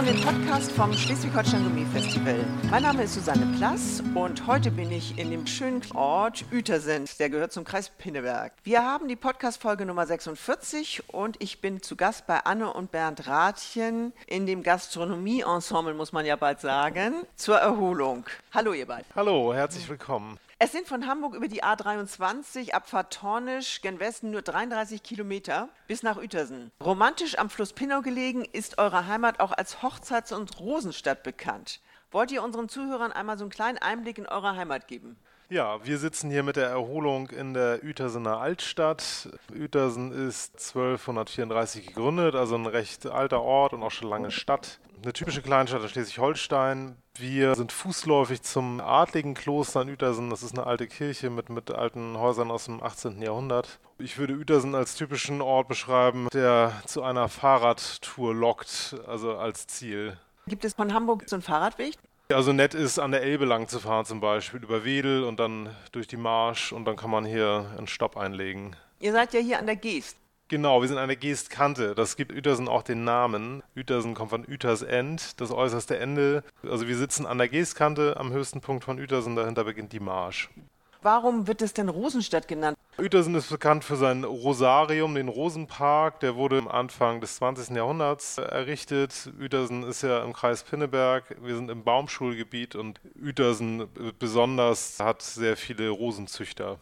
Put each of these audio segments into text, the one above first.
hören den Podcast vom Schleswig-Holstein Gummi-Festival. Mein Name ist Susanne Plass und heute bin ich in dem schönen Ort Uetersen, der gehört zum Kreis Pinneberg. Wir haben die Podcast-Folge Nummer 46 und ich bin zu Gast bei Anne und Bernd Rathjen in dem Gastronomie-Ensemble, muss man ja bald sagen, zur Erholung. Hallo ihr beiden. Hallo, herzlich willkommen. Es sind von Hamburg über die A23 ab Tornisch gen Westen nur 33 Kilometer bis nach Uetersen. Romantisch am Fluss Pinnau gelegen ist eure Heimat auch als Hochzeits- und Rosenstadt bekannt. Wollt ihr unseren Zuhörern einmal so einen kleinen Einblick in eure Heimat geben? Ja, wir sitzen hier mit der Erholung in der Uetersener Altstadt. Uetersen ist 1234 gegründet, also ein recht alter Ort und auch schon lange Stadt. Eine typische Kleinstadt in Schleswig-Holstein. Wir sind fußläufig zum adligen Kloster in Uetersen. Das ist eine alte Kirche mit, mit alten Häusern aus dem 18. Jahrhundert. Ich würde Uetersen als typischen Ort beschreiben, der zu einer Fahrradtour lockt, also als Ziel. Gibt es von Hamburg so einen Fahrradweg? Also nett ist, an der Elbe lang zu fahren zum Beispiel, über Wedel und dann durch die Marsch und dann kann man hier einen Stopp einlegen. Ihr seid ja hier an der Geest. Genau, wir sind an der Geestkante. Das gibt Uetersen auch den Namen. Uetersen kommt von Ueters End, das äußerste Ende. Also wir sitzen an der Geestkante am höchsten Punkt von Uetersen, dahinter beginnt die Marsch. Warum wird es denn Rosenstadt genannt? Uetersen ist bekannt für sein Rosarium, den Rosenpark. Der wurde am Anfang des 20. Jahrhunderts errichtet. Uetersen ist ja im Kreis Pinneberg. Wir sind im Baumschulgebiet und Uetersen besonders hat sehr viele Rosenzüchter.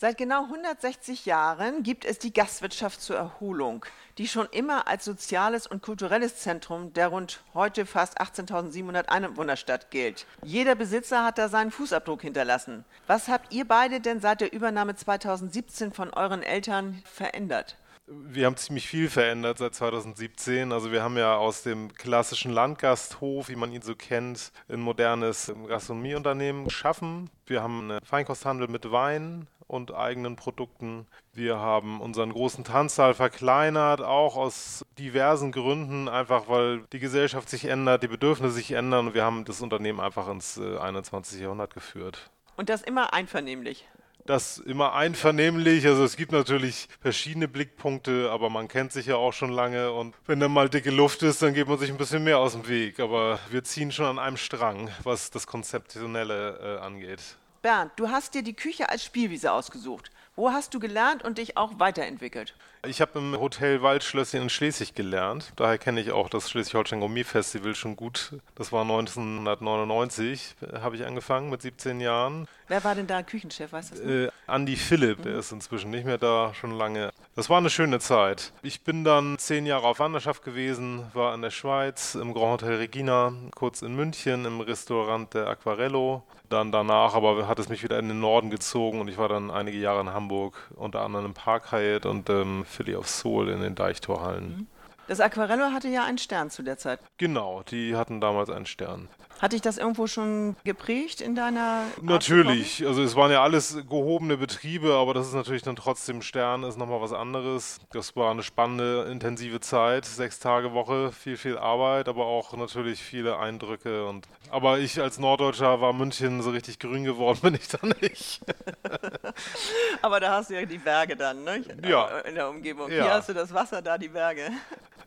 Seit genau 160 Jahren gibt es die Gastwirtschaft zur Erholung, die schon immer als soziales und kulturelles Zentrum der rund heute fast 18.700 Einwohnerstadt gilt. Jeder Besitzer hat da seinen Fußabdruck hinterlassen. Was habt ihr beide denn seit der Übernahme 2017 von euren Eltern verändert? Wir haben ziemlich viel verändert seit 2017. Also wir haben ja aus dem klassischen Landgasthof, wie man ihn so kennt, ein modernes Gastronomieunternehmen geschaffen. Wir haben einen Feinkosthandel mit Wein und eigenen Produkten. Wir haben unseren großen Tanzsaal verkleinert, auch aus diversen Gründen, einfach weil die Gesellschaft sich ändert, die Bedürfnisse sich ändern und wir haben das Unternehmen einfach ins 21. Jahrhundert geführt. Und das immer einvernehmlich das immer einvernehmlich. Also es gibt natürlich verschiedene Blickpunkte, aber man kennt sich ja auch schon lange und wenn dann mal dicke Luft ist, dann geht man sich ein bisschen mehr aus dem Weg. Aber wir ziehen schon an einem Strang, was das Konzeptionelle äh, angeht. Bernd, du hast dir die Küche als Spielwiese ausgesucht. Wo hast du gelernt und dich auch weiterentwickelt? Ich habe im Hotel Waldschlösschen in Schleswig gelernt. Daher kenne ich auch das Schleswig-Holstein Gourmet Festival schon gut. Das war 1999, habe ich angefangen mit 17 Jahren. Wer war denn da Küchenchef, weißt du? Äh, Andi Philipp, mhm. der ist inzwischen nicht mehr da, schon lange. Das war eine schöne Zeit. Ich bin dann zehn Jahre auf Wanderschaft gewesen, war in der Schweiz, im Grand Hotel Regina, kurz in München, im Restaurant der Aquarello. Dann danach aber hat es mich wieder in den Norden gezogen und ich war dann einige Jahre in Hamburg, unter anderem im Park Hyatt und ähm, Philly of Soul in den Deichtorhallen. Mhm. Das Aquarello hatte ja einen Stern zu der Zeit. Genau, die hatten damals einen Stern. Hat dich das irgendwo schon geprägt in deiner? Natürlich, also es waren ja alles gehobene Betriebe, aber das ist natürlich dann trotzdem Stern, ist nochmal was anderes. Das war eine spannende, intensive Zeit, sechs Tage Woche, viel, viel Arbeit, aber auch natürlich viele Eindrücke. Und aber ich als Norddeutscher war München so richtig grün geworden, bin ich da nicht. aber da hast du ja die Berge dann, ne? Ja. In der Umgebung. Ja. Hier hast du das Wasser, da die Berge.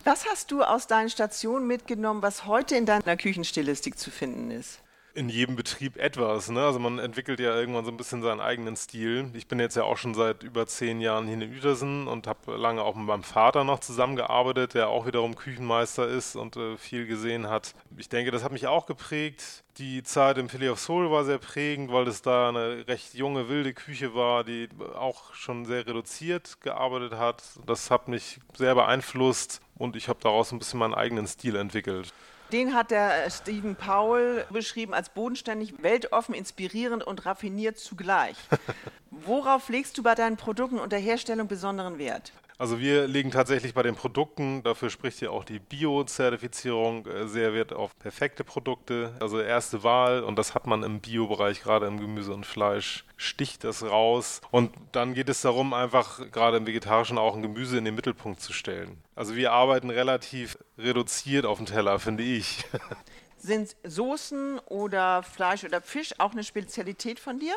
Was hast du aus deinen Stationen mitgenommen, was heute in deiner Küchenstilistik zu finden ist? in jedem Betrieb etwas. Ne? Also man entwickelt ja irgendwann so ein bisschen seinen eigenen Stil. Ich bin jetzt ja auch schon seit über zehn Jahren hier in Uetersen und habe lange auch mit meinem Vater noch zusammengearbeitet, der auch wiederum Küchenmeister ist und äh, viel gesehen hat. Ich denke, das hat mich auch geprägt. Die Zeit im Philly of Soul war sehr prägend, weil es da eine recht junge, wilde Küche war, die auch schon sehr reduziert gearbeitet hat. Das hat mich sehr beeinflusst und ich habe daraus ein bisschen meinen eigenen Stil entwickelt. Den hat der äh, Stephen Powell beschrieben als bodenständig, weltoffen, inspirierend und raffiniert zugleich. Worauf legst du bei deinen Produkten und der Herstellung besonderen Wert? Also wir legen tatsächlich bei den Produkten, dafür spricht ja auch die Bio-Zertifizierung, äh, sehr Wert auf perfekte Produkte, also erste Wahl und das hat man im Bio-Bereich, gerade im Gemüse und Fleisch, sticht das raus und dann geht es darum, einfach gerade im Vegetarischen auch ein Gemüse in den Mittelpunkt zu stellen. Also wir arbeiten relativ reduziert auf dem Teller, finde ich. Sind Soßen oder Fleisch oder Fisch auch eine Spezialität von dir?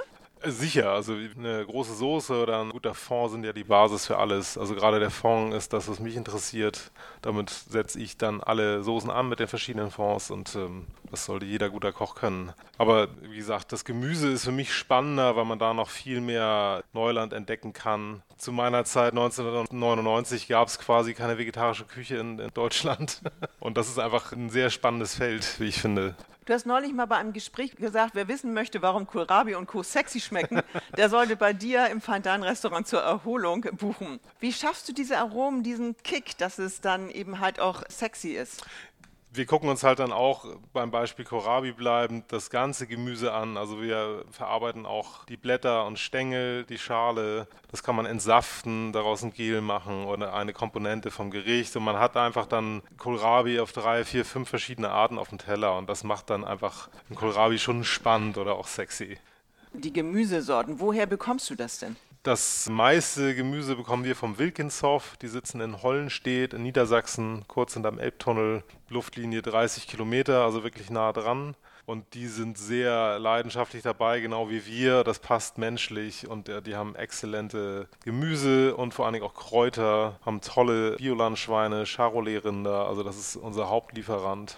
Sicher, also eine große Soße oder ein guter Fond sind ja die Basis für alles. Also gerade der Fond ist das, was mich interessiert. Damit setze ich dann alle Soßen an mit den verschiedenen Fonds und ähm, das sollte jeder guter Koch können. Aber wie gesagt, das Gemüse ist für mich spannender, weil man da noch viel mehr Neuland entdecken kann. Zu meiner Zeit 1999 gab es quasi keine vegetarische Küche in, in Deutschland. Und das ist einfach ein sehr spannendes Feld, wie ich finde. Du hast neulich mal bei einem Gespräch gesagt, wer wissen möchte, warum Kohlrabi und Co. sexy schmecken, der sollte bei dir im Feindein-Restaurant zur Erholung buchen. Wie schaffst du diese Aromen, diesen Kick, dass es dann eben halt auch sexy ist? Wir gucken uns halt dann auch beim Beispiel Kohlrabi bleibend das ganze Gemüse an. Also wir verarbeiten auch die Blätter und Stängel, die Schale. Das kann man entsaften, daraus ein Gel machen oder eine Komponente vom Gericht. Und man hat einfach dann Kohlrabi auf drei, vier, fünf verschiedene Arten auf dem Teller. Und das macht dann einfach ein Kohlrabi schon spannend oder auch sexy. Die Gemüsesorten, woher bekommst du das denn? Das meiste Gemüse bekommen wir vom Wilkinshof. Die sitzen in Hollenstedt in Niedersachsen, kurz hinterm Elbtunnel, Luftlinie 30 Kilometer, also wirklich nah dran. Und die sind sehr leidenschaftlich dabei, genau wie wir. Das passt menschlich und äh, die haben exzellente Gemüse und vor allen Dingen auch Kräuter, haben tolle Biolandschweine, Charolais-Rinder. Also das ist unser Hauptlieferant.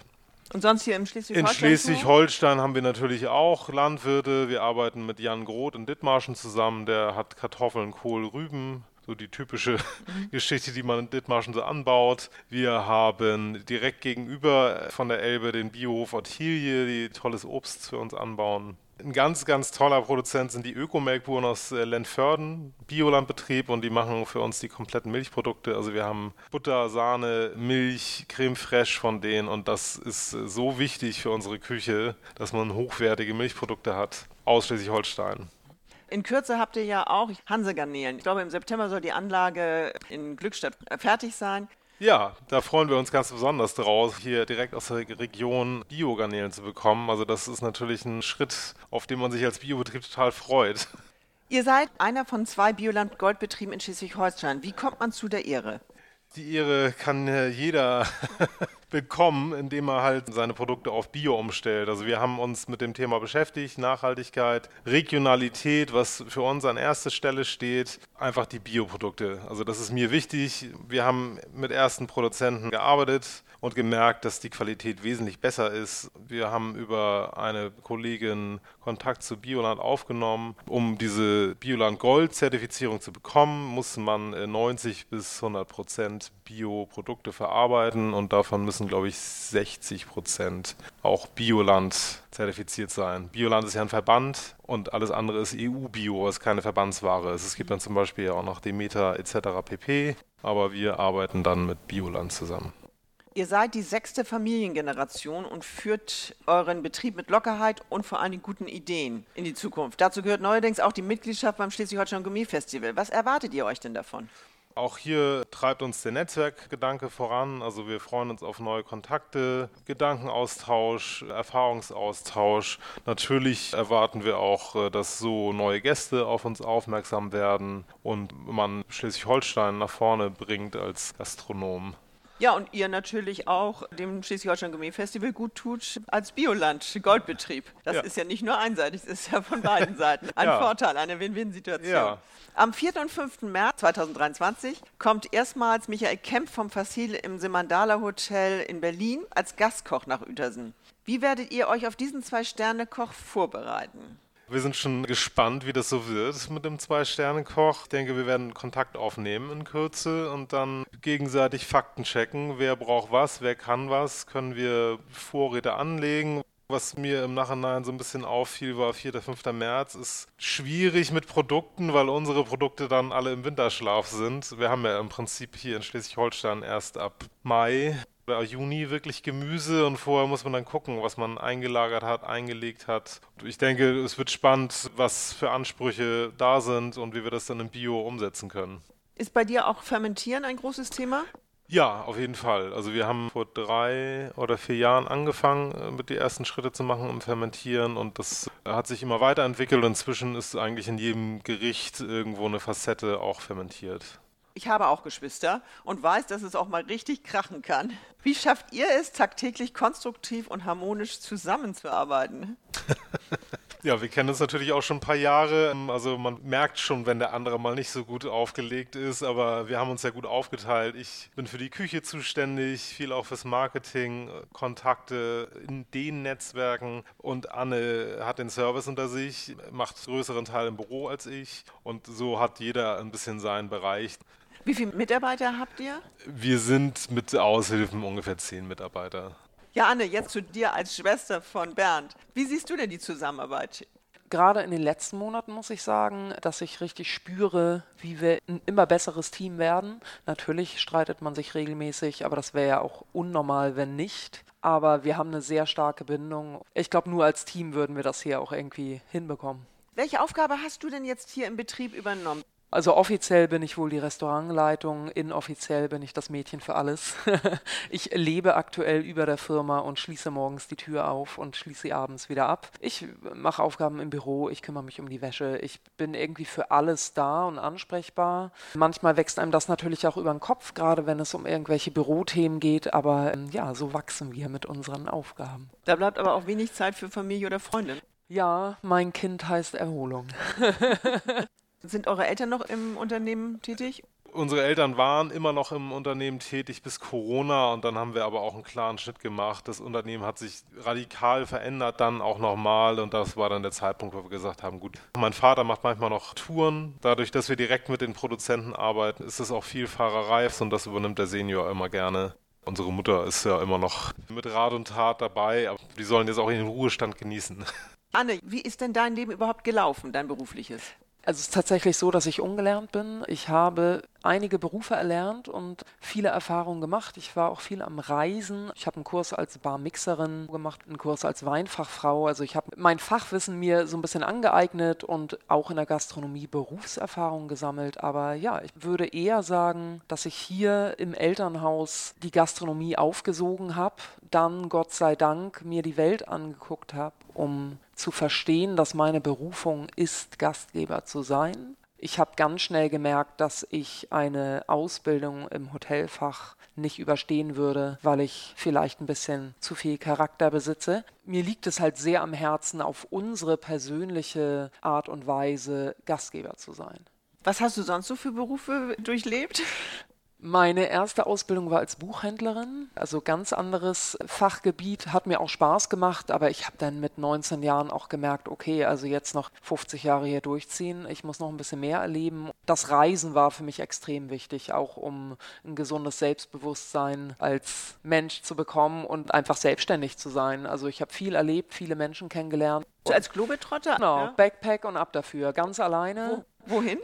Und sonst hier im Schleswig-Holstein? In Schleswig-Holstein haben wir natürlich auch Landwirte. Wir arbeiten mit Jan Groth in Dithmarschen zusammen. Der hat Kartoffeln, Kohl, Rüben. So die typische mhm. Geschichte, die man in Dithmarschen so anbaut. Wir haben direkt gegenüber von der Elbe den Biohof Ottilie, die tolles Obst für uns anbauen. Ein ganz, ganz toller Produzent sind die Ökomelkburen aus äh, Lentförden, Biolandbetrieb und die machen für uns die kompletten Milchprodukte. Also wir haben Butter, Sahne, Milch, Creme fraiche von denen und das ist äh, so wichtig für unsere Küche, dass man hochwertige Milchprodukte hat, ausschließlich Holstein. In Kürze habt ihr ja auch Hansegarnelen. Ich glaube, im September soll die Anlage in Glückstadt fertig sein. Ja, da freuen wir uns ganz besonders draus, hier direkt aus der Region Biogarnelen zu bekommen. Also das ist natürlich ein Schritt, auf den man sich als Biobetrieb total freut. Ihr seid einer von zwei Bioland-Goldbetrieben in Schleswig-Holstein. Wie kommt man zu der Ehre? Die Ehre kann jeder bekommen, indem er halt seine Produkte auf Bio umstellt. Also wir haben uns mit dem Thema beschäftigt, Nachhaltigkeit, Regionalität, was für uns an erster Stelle steht, einfach die Bioprodukte. Also das ist mir wichtig. Wir haben mit ersten Produzenten gearbeitet und gemerkt, dass die Qualität wesentlich besser ist. Wir haben über eine Kollegin Kontakt zu Bioland aufgenommen. Um diese Bioland Gold Zertifizierung zu bekommen, muss man 90 bis 100 Prozent Bioprodukte verarbeiten und davon müssen, glaube ich, 60 Prozent auch Bioland zertifiziert sein. Bioland ist ja ein Verband und alles andere ist EU-Bio, ist keine Verbandsware. Es gibt dann zum Beispiel auch noch Demeter etc. pp. Aber wir arbeiten dann mit Bioland zusammen. Ihr seid die sechste Familiengeneration und führt euren Betrieb mit Lockerheit und vor allem guten Ideen in die Zukunft. Dazu gehört neuerdings auch die Mitgliedschaft beim Schleswig-Holstein Gummi Festival. Was erwartet ihr euch denn davon? Auch hier treibt uns der Netzwerkgedanke voran. Also wir freuen uns auf neue Kontakte, Gedankenaustausch, Erfahrungsaustausch. Natürlich erwarten wir auch, äh, dass so neue Gäste auf uns aufmerksam werden und man Schleswig-Holstein nach vorne bringt als Gastronom. Ja, und ihr natürlich auch dem Schleswig-Holstein Gourmet Festival gut tut als Bioland Goldbetrieb. Das ja. ist ja nicht nur einseitig, das ist ja von beiden Seiten ein ja. Vorteil, eine Win-Win-Situation. Ja. Am 4. und 5. März 2023 kommt erstmals Michael Kemp vom Facile im Simandala Hotel in Berlin als Gastkoch nach Uetersen. Wie werdet ihr euch auf diesen Zwei-Sterne-Koch vorbereiten? Wir sind schon gespannt, wie das so wird mit dem Zwei-Sterne-Koch. Ich denke, wir werden Kontakt aufnehmen in Kürze und dann gegenseitig Fakten checken. Wer braucht was, wer kann was, können wir Vorräte anlegen. Was mir im Nachhinein so ein bisschen auffiel, war 4. 5. März, ist schwierig mit Produkten, weil unsere Produkte dann alle im Winterschlaf sind. Wir haben ja im Prinzip hier in Schleswig-Holstein erst ab Mai oder Juni wirklich Gemüse und vorher muss man dann gucken, was man eingelagert hat, eingelegt hat. Ich denke, es wird spannend, was für Ansprüche da sind und wie wir das dann im Bio umsetzen können. Ist bei dir auch Fermentieren ein großes Thema? Ja, auf jeden Fall. Also wir haben vor drei oder vier Jahren angefangen, äh, mit die ersten Schritte zu machen im Fermentieren und das hat sich immer weiterentwickelt inzwischen ist eigentlich in jedem Gericht irgendwo eine Facette auch fermentiert. Ich habe auch Geschwister und weiß, dass es auch mal richtig krachen kann. Wie schafft ihr es, tagtäglich konstruktiv und harmonisch zusammenzuarbeiten? Ja, wir kennen uns natürlich auch schon ein paar Jahre. Also man merkt schon, wenn der andere mal nicht so gut aufgelegt ist, aber wir haben uns ja gut aufgeteilt. Ich bin für die Küche zuständig, viel auch fürs Marketing, Kontakte in den Netzwerken und Anne hat den Service unter sich, macht größeren Teil im Büro als ich und so hat jeder ein bisschen seinen Bereich. Wie viele Mitarbeiter habt ihr? Wir sind mit Aushilfen ungefähr zehn Mitarbeiter. Ja, Anne, jetzt zu dir als Schwester von Bernd. Wie siehst du denn die Zusammenarbeit? Gerade in den letzten Monaten muss ich sagen, dass ich richtig spüre, wie wir ein immer besseres Team werden. Natürlich streitet man sich regelmäßig, aber das wäre ja auch unnormal, wenn nicht. Aber wir haben eine sehr starke Bindung. Ich glaube, nur als Team würden wir das hier auch irgendwie hinbekommen. Welche Aufgabe hast du denn jetzt hier im Betrieb übernommen? Also offiziell bin ich wohl die Restaurantleitung, inoffiziell bin ich das Mädchen für alles. ich lebe aktuell über der Firma und schließe morgens die Tür auf und schließe sie abends wieder ab. Ich mache Aufgaben im Büro, ich kümmere mich um die Wäsche, ich bin irgendwie für alles da und ansprechbar. Manchmal wächst einem das natürlich auch über den Kopf, gerade wenn es um irgendwelche Bürothemen geht, aber ähm, ja, so wachsen wir mit unseren Aufgaben. Da bleibt aber auch wenig Zeit für Familie oder Freundin. Ja, mein Kind heißt Erholung. Sind eure Eltern noch im Unternehmen tätig? Unsere Eltern waren immer noch im Unternehmen tätig bis Corona und dann haben wir aber auch einen klaren Schnitt gemacht. Das Unternehmen hat sich radikal verändert, dann auch nochmal und das war dann der Zeitpunkt, wo wir gesagt haben, gut, mein Vater macht manchmal noch Touren. Dadurch, dass wir direkt mit den Produzenten arbeiten, ist es auch viel Fahrerei und das übernimmt der Senior immer gerne. Unsere Mutter ist ja immer noch mit Rat und Tat dabei, aber die sollen jetzt auch ihren Ruhestand genießen. Anne, wie ist denn dein Leben überhaupt gelaufen, dein berufliches? Also es ist tatsächlich so, dass ich ungelernt bin. Ich habe einige Berufe erlernt und viele Erfahrungen gemacht. Ich war auch viel am Reisen. Ich habe einen Kurs als Barmixerin gemacht, einen Kurs als Weinfachfrau. Also ich habe mein Fachwissen mir so ein bisschen angeeignet und auch in der Gastronomie Berufserfahrung gesammelt. Aber ja, ich würde eher sagen, dass ich hier im Elternhaus die Gastronomie aufgesogen habe, dann Gott sei Dank mir die Welt angeguckt habe, um zu verstehen, dass meine Berufung ist, Gastgeber zu sein. Ich habe ganz schnell gemerkt, dass ich eine Ausbildung im Hotelfach nicht überstehen würde, weil ich vielleicht ein bisschen zu viel Charakter besitze. Mir liegt es halt sehr am Herzen, auf unsere persönliche Art und Weise Gastgeber zu sein. Was hast du sonst so für Berufe durchlebt? Meine erste Ausbildung war als Buchhändlerin, also ganz anderes Fachgebiet, hat mir auch Spaß gemacht, aber ich habe dann mit 19 Jahren auch gemerkt, okay, also jetzt noch 50 Jahre hier durchziehen, ich muss noch ein bisschen mehr erleben. Das Reisen war für mich extrem wichtig, auch um ein gesundes Selbstbewusstsein als Mensch zu bekommen und einfach selbstständig zu sein. Also ich habe viel erlebt, viele Menschen kennengelernt. Als Globetrotter? Genau, ja. Backpack und ab dafür, ganz alleine. Wo, wohin?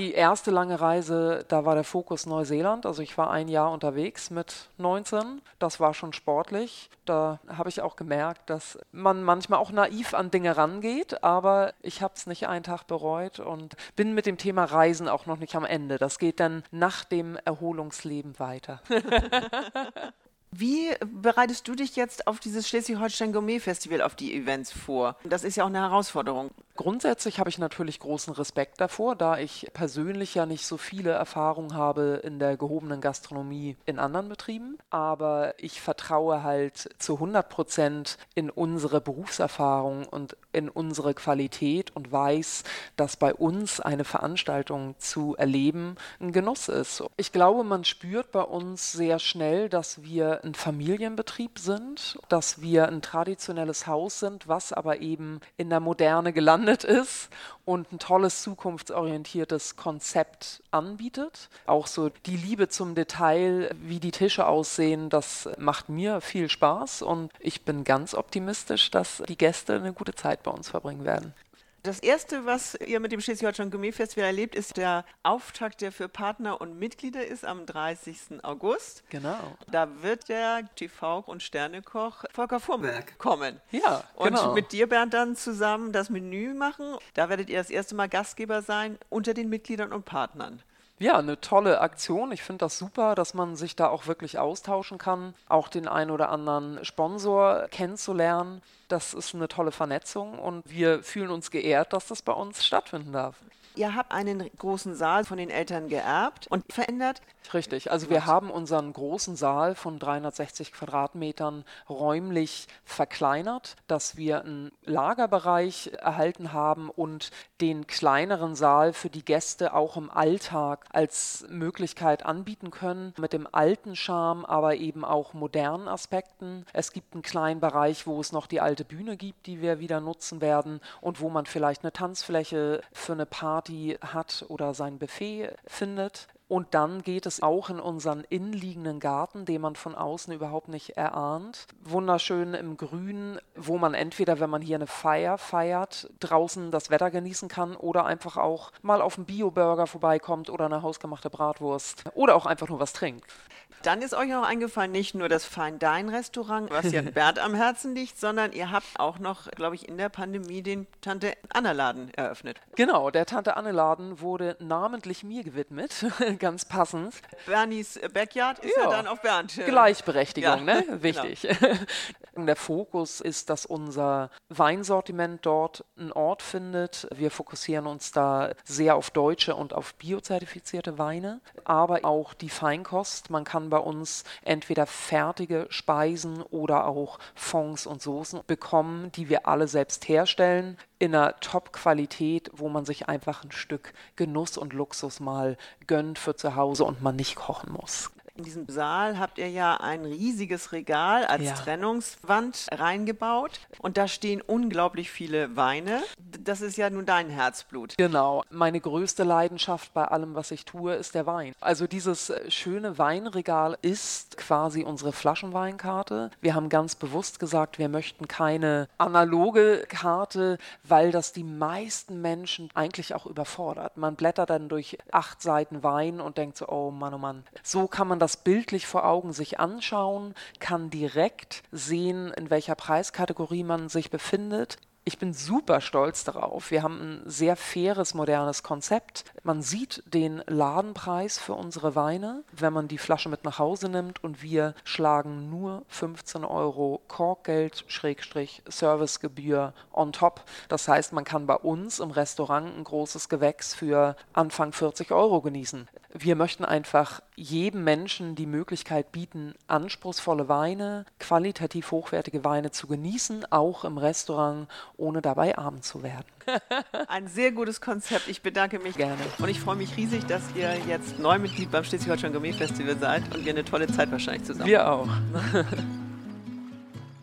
Die erste lange Reise, da war der Fokus Neuseeland. Also ich war ein Jahr unterwegs mit 19. Das war schon sportlich. Da habe ich auch gemerkt, dass man manchmal auch naiv an Dinge rangeht, aber ich habe es nicht einen Tag bereut und bin mit dem Thema Reisen auch noch nicht am Ende. Das geht dann nach dem Erholungsleben weiter. Wie bereitest du dich jetzt auf dieses Schleswig-Holstein Gourmet Festival, auf die Events vor? Das ist ja auch eine Herausforderung. Grundsätzlich habe ich natürlich großen Respekt davor, da ich persönlich ja nicht so viele Erfahrungen habe in der gehobenen Gastronomie in anderen Betrieben. Aber ich vertraue halt zu 100 Prozent in unsere Berufserfahrung und in unsere Qualität und weiß, dass bei uns eine Veranstaltung zu erleben ein Genuss ist. Ich glaube, man spürt bei uns sehr schnell, dass wir ein Familienbetrieb sind, dass wir ein traditionelles Haus sind, was aber eben in der Moderne gelandet ist und ein tolles zukunftsorientiertes Konzept anbietet. Auch so die Liebe zum Detail, wie die Tische aussehen, das macht mir viel Spaß und ich bin ganz optimistisch, dass die Gäste eine gute Zeit bei uns verbringen werden. Das erste, was ihr mit dem Schleswig-Holstein Gourmet Festival erlebt, ist der Auftakt, der für Partner und Mitglieder ist am 30. August. Genau. Da wird der TV- und Sternekoch Volker Fuhrberg kommen. Ja, genau. Und mit dir, Bernd, dann zusammen das Menü machen. Da werdet ihr das erste Mal Gastgeber sein unter den Mitgliedern und Partnern. Ja, eine tolle Aktion. Ich finde das super, dass man sich da auch wirklich austauschen kann, auch den einen oder anderen Sponsor kennenzulernen. Das ist eine tolle Vernetzung und wir fühlen uns geehrt, dass das bei uns stattfinden darf. Ihr habt einen großen Saal von den Eltern geerbt und verändert. Richtig, also wir haben unseren großen Saal von 360 Quadratmetern räumlich verkleinert, dass wir einen Lagerbereich erhalten haben und den kleineren Saal für die Gäste auch im Alltag als Möglichkeit anbieten können, mit dem alten Charme, aber eben auch modernen Aspekten. Es gibt einen kleinen Bereich, wo es noch die alte Bühne gibt, die wir wieder nutzen werden und wo man vielleicht eine Tanzfläche für eine Party hat oder sein Buffet findet. Und dann geht es auch in unseren innenliegenden Garten, den man von außen überhaupt nicht erahnt. Wunderschön im Grün, wo man entweder, wenn man hier eine Feier feiert, draußen das Wetter genießen kann oder einfach auch mal auf einen Bio-Burger vorbeikommt oder eine hausgemachte Bratwurst oder auch einfach nur was trinkt. Dann ist euch noch eingefallen, nicht nur das Fine Dine Restaurant, was ja Bert am Herzen liegt, sondern ihr habt auch noch, glaube ich, in der Pandemie den Tante Anna Laden eröffnet. Genau, der Tante Anne Laden wurde namentlich mir gewidmet, ganz passend. Bernies Backyard ist ja, ja dann auf Bernd. Gleichberechtigung, ja. ne? Genau. Wichtig. Genau. Der Fokus ist, dass unser Weinsortiment dort einen Ort findet. Wir fokussieren uns da sehr auf deutsche und auf biozertifizierte Weine, aber auch die Feinkost. Man kann bei uns entweder fertige Speisen oder auch Fonds und Soßen bekommen, die wir alle selbst herstellen in einer Top-Qualität, wo man sich einfach ein Stück Genuss und Luxus mal gönnt für zu Hause und man nicht kochen muss. In diesem Saal habt ihr ja ein riesiges Regal als ja. Trennungswand reingebaut und da stehen unglaublich viele Weine. Das ist ja nun dein Herzblut. Genau. Meine größte Leidenschaft bei allem, was ich tue, ist der Wein. Also dieses äh, schöne Weinregal ist quasi unsere Flaschenweinkarte. Wir haben ganz bewusst gesagt, wir möchten keine analoge Karte, weil das die meisten Menschen eigentlich auch überfordert. Man blättert dann durch acht Seiten Wein und denkt so, oh Mann, oh Mann. So kann man das das bildlich vor Augen sich anschauen, kann direkt sehen, in welcher Preiskategorie man sich befindet. Ich bin super stolz darauf. Wir haben ein sehr faires, modernes Konzept. Man sieht den Ladenpreis für unsere Weine, wenn man die Flasche mit nach Hause nimmt und wir schlagen nur 15 Euro Korkgeld, Schrägstrich, Servicegebühr on top. Das heißt, man kann bei uns im Restaurant ein großes Gewächs für Anfang 40 Euro genießen. Wir möchten einfach jedem Menschen die Möglichkeit bieten, anspruchsvolle Weine, qualitativ hochwertige Weine zu genießen, auch im Restaurant, ohne dabei arm zu werden. Ein sehr gutes Konzept. Ich bedanke mich gerne. Und ich freue mich riesig, dass ihr jetzt Neumitglied beim Schleswig-Holstein Gourmet Festival seid und wir eine tolle Zeit wahrscheinlich zusammen. Wir auch.